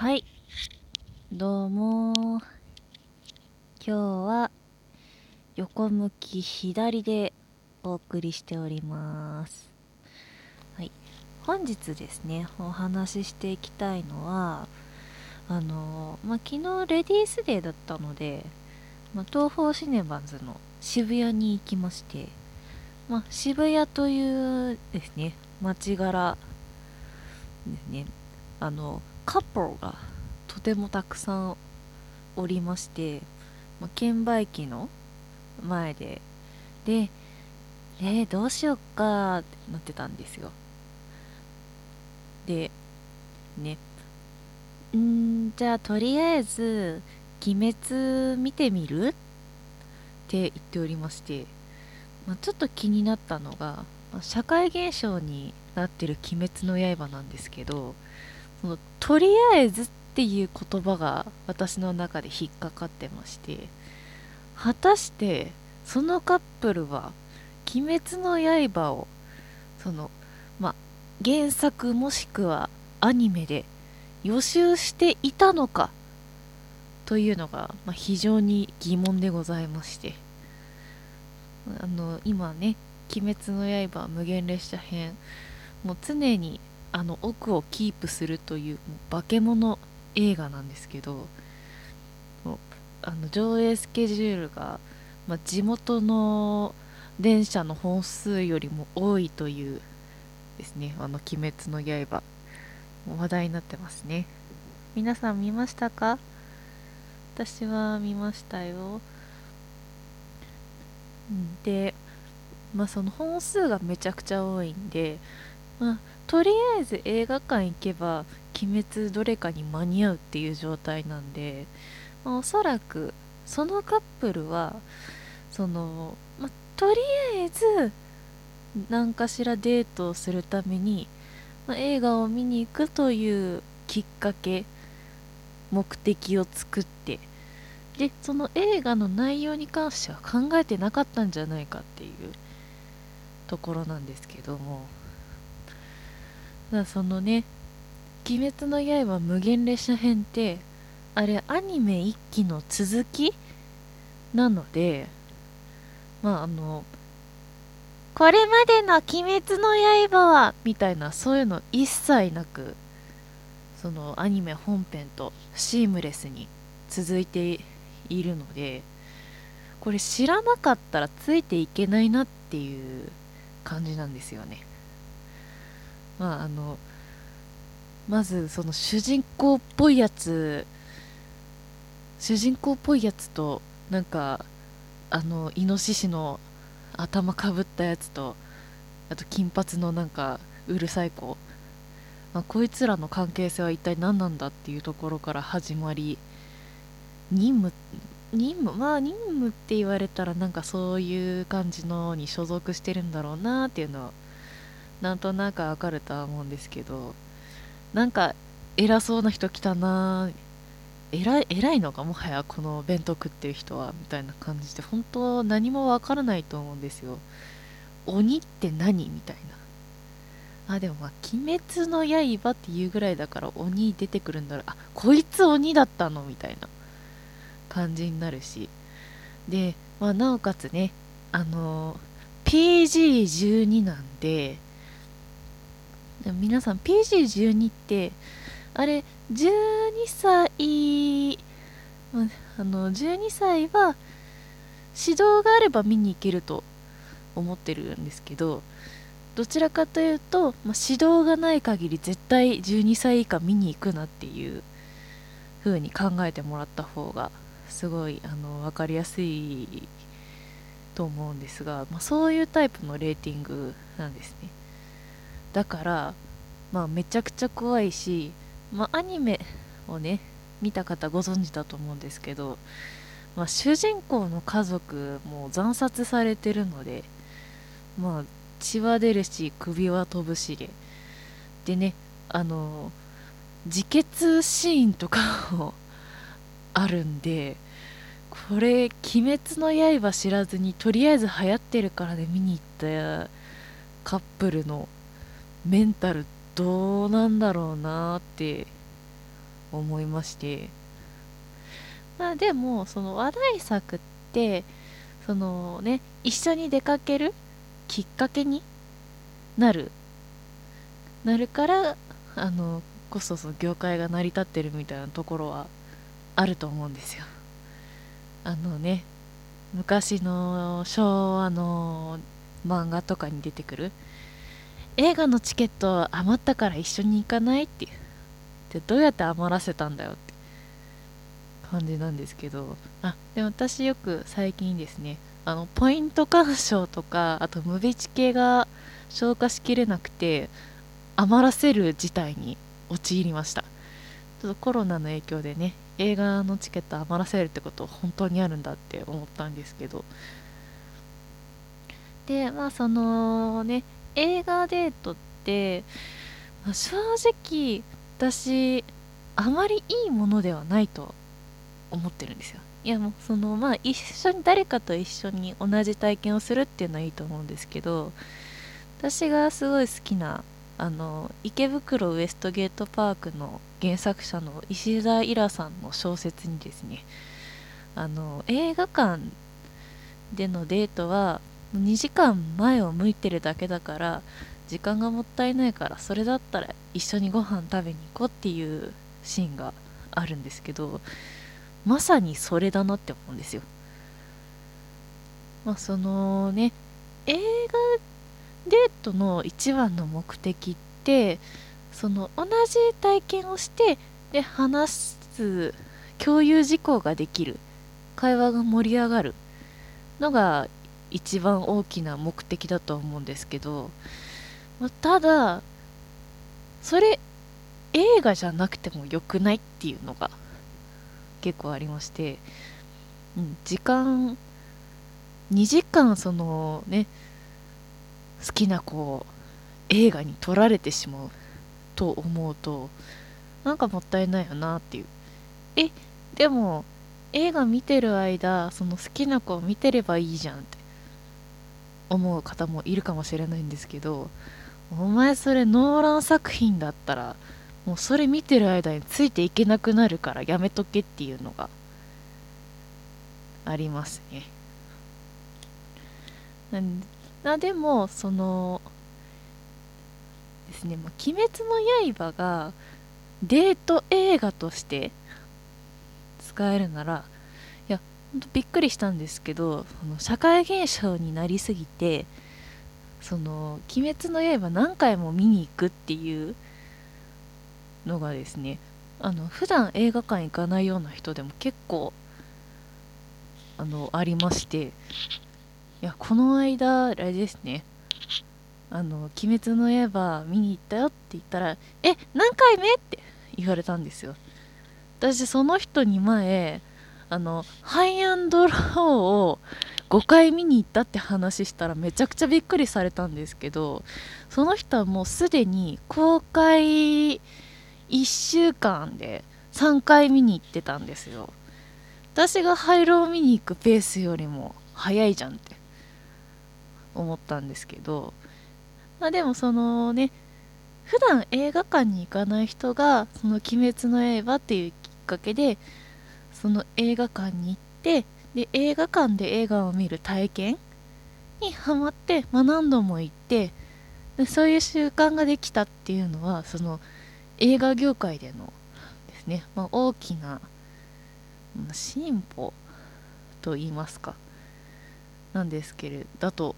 はい。どうも今日は横向き左でお送りしております。はい。本日ですねお話ししていきたいのはあのまあ、昨日レディースデーだったので、まあ、東宝シネマズの渋谷に行きまして、まあ、渋谷というですね街柄ですね。あのカップルがとてもたくさんおりまして、まあ、券売機の前ででえー、どうしよっかってなってたんですよ。でねんじゃあとりあえず「鬼滅」見てみる？って言っておりまして、まあ、ちょっと気になったのが、まあ、社会現象になってる「鬼滅の刃」なんですけどそのとりあえずっていう言葉が私の中で引っかかってまして果たしてそのカップルは「鬼滅の刃」をそのまあ原作もしくはアニメで予習していたのかというのが、まあ、非常に疑問でございまして。あの今ね「鬼滅の刃無限列車編」もう常にあの奥をキープするという化け物映画なんですけどあの上映スケジュールが、まあ、地元の電車の本数よりも多いというですねあの「鬼滅の刃」話題になってますね。皆さん見ましたか？私は見ましたよ。でまあその本数がめちゃくちゃ多いんでまあとりあえず映画館行けば鬼滅どれかに間に合うっていう状態なんで、まあ、おそらくそのカップルはその、まあ、とりあえず何かしらデートをするために、まあ、映画を見に行くというきっかけ目的を作ってでその映画の内容に関しては考えてなかったんじゃないかっていうところなんですけども。だそのね「鬼滅の刃無限列車編」ってあれアニメ1期の続きなのでまああのこれまでの「鬼滅の刃は」みたいなそういうの一切なくそのアニメ本編とシームレスに続いているのでこれ知らなかったらついていけないなっていう感じなんですよね。まああのまずその主人公っぽいやつ主人公っぽいやつとなんかあのイノシシの頭かぶったやつとあと金髪のなんかうるさい子、まあ、こいつらの関係性は一体何なんだっていうところから始まり任務任務まあ任務って言われたらなんかそういう感じのに所属してるんだろうなっていうのはなんとなくわかるとは思うんですけどなんか偉そうな人来たな偉い偉いのかもはやこの弁当食ってる人はみたいな感じで本当何もわからないと思うんですよ。鬼って何みたいな。あでもまあ「鬼滅の刃」っていうぐらいだから鬼出てくるんだろう。あこいつ鬼だったのみたいな。感じになるし。で、まあ、なおかつねあの PG12 なんででも皆さん PG12 ってあれ12歳あの12歳は指導があれば見に行けると思ってるんですけどどちらかというと、まあ、指導がない限り絶対12歳以下見に行くなっていう風に考えてもらった方がすごいあの分かりやすいと思うんですが、まあ、そういうタイプのレーティングなんですね。だからまあめちゃくちゃ怖いし、まあ、アニメをね見た方ご存知だと思うんですけど、まあ、主人公の家族も惨殺されてるのでまあ血は出るし首は飛ぶしで。でねあの自決シーンとかもあるんでこれ「鬼滅の刃」知らずにとりあえず流行ってるからで見に行ったカップルのメンタルどうなんだろうなって思いまして。まあでもその話題作ってそのね一緒に出かけるきっかけになる。なるからあのこそその業界が成り立ってるみたいなところはあると思うんですよ。あのね昔の昭和の漫画とかに出てくる映画のチケット余ったから一緒に行かないってでどうやって余らせたんだよって。感じなんですけど。あで私よく最近ですねあのポイント干渉とかあと無備チ系が消化しきれなくて余らせる事態に陥りました。ちょっとコロナの影響でね映画のチケット余らせるってこと本当にあるんだって思ったんですけど。でまあそのね映画デートって、まあ、正直私あまりいいものではないと思ってるんですよ。いやもうそのまあ一緒に誰かと一緒に同じ体験をするっていうのはいいと思うんですけど私がすごい好きなあの池袋ウエストゲートパークの原作者の石田イラさんの小説にですねあの映画館でのデートは2時間前を向いてるだけだから時間がもったいないからそれだったら一緒にご飯食べに行こうっていうシーンがあるんですけどまさにそれだなって思うんですよ。まあそのね映画デートの一番の目的ってその同じ体験をしてで話す共有事項ができる会話が盛り上がるのが一番大きな目的だと思うんですけど、まあ、ただそれ映画じゃなくてもよくないっていうのが結構ありまして、うん、時間2時間そのね好きなこう映画に撮られてしまうと思うとなんかもったいないよなっていう。えでも映画見てる間その好きな子を見てればいいじゃんって。思う方もいるかもしれないんですけどお前それノーラン作品だったらもうそれ見てる間についていけなくなるからやめとけっていうのがありますね。なでもそのですね「ま鬼滅の刃」がデート映画として使えるならびっくりしたんですけどその社会現象になりすぎてその「鬼滅の刃」何回も見に行くっていうのがですねあの普段映画館行かないような人でも結構あのありましていやこの間あれですねあの「鬼滅の刃」見に行ったよって言ったら「え何回目?」って言われたんですよ私その人に前あのハイアンドローを5回見に行ったって話したらめちゃくちゃびっくりされたんですけどその人はもうすでに公開1週間で3回見に行ってたんですよ。私が廃炉を見に行くペースよりも早いじゃんって思ったんですけどまあでもそのね普段映画館に行かない人がその「鬼滅の刃」っていうきっかけでその映画館に行ってで映画館で映画を見る体験にハマって、まあ、何度も行ってでそういう習慣ができたっていうのはその映画業界でのですね、まあ、大きな進歩と言いますかなんですけれどだと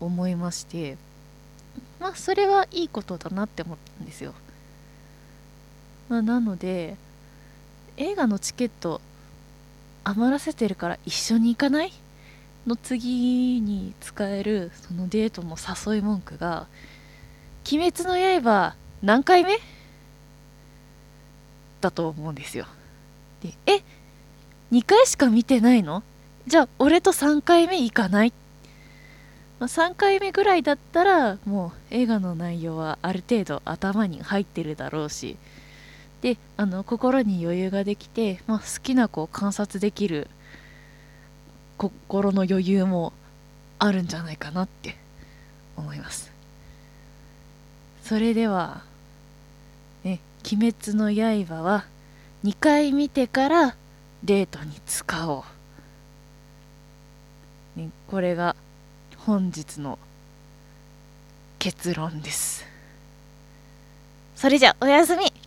思いましてまあそれはいいことだなって思ったんですよ、まあ、なので映画のチケット余らせてるから一緒に行かない？の次に使えるそのデートの誘い文句が「鬼滅の刃何回目?」だと思うんですよ。で「え？2回しか見てないの？じゃあ俺と3回目行かない?」まあ、3回目ぐらいだったらもう映画の内容はある程度頭に入ってるだろうしであの心に余裕ができて、まあ、好きな子を観察できる心の余裕もあるんじゃないかなって思います。それでは「ね、鬼滅の刃」は2回見てからデートに使おう、ね、これが本日の結論です。それじゃおやすみ。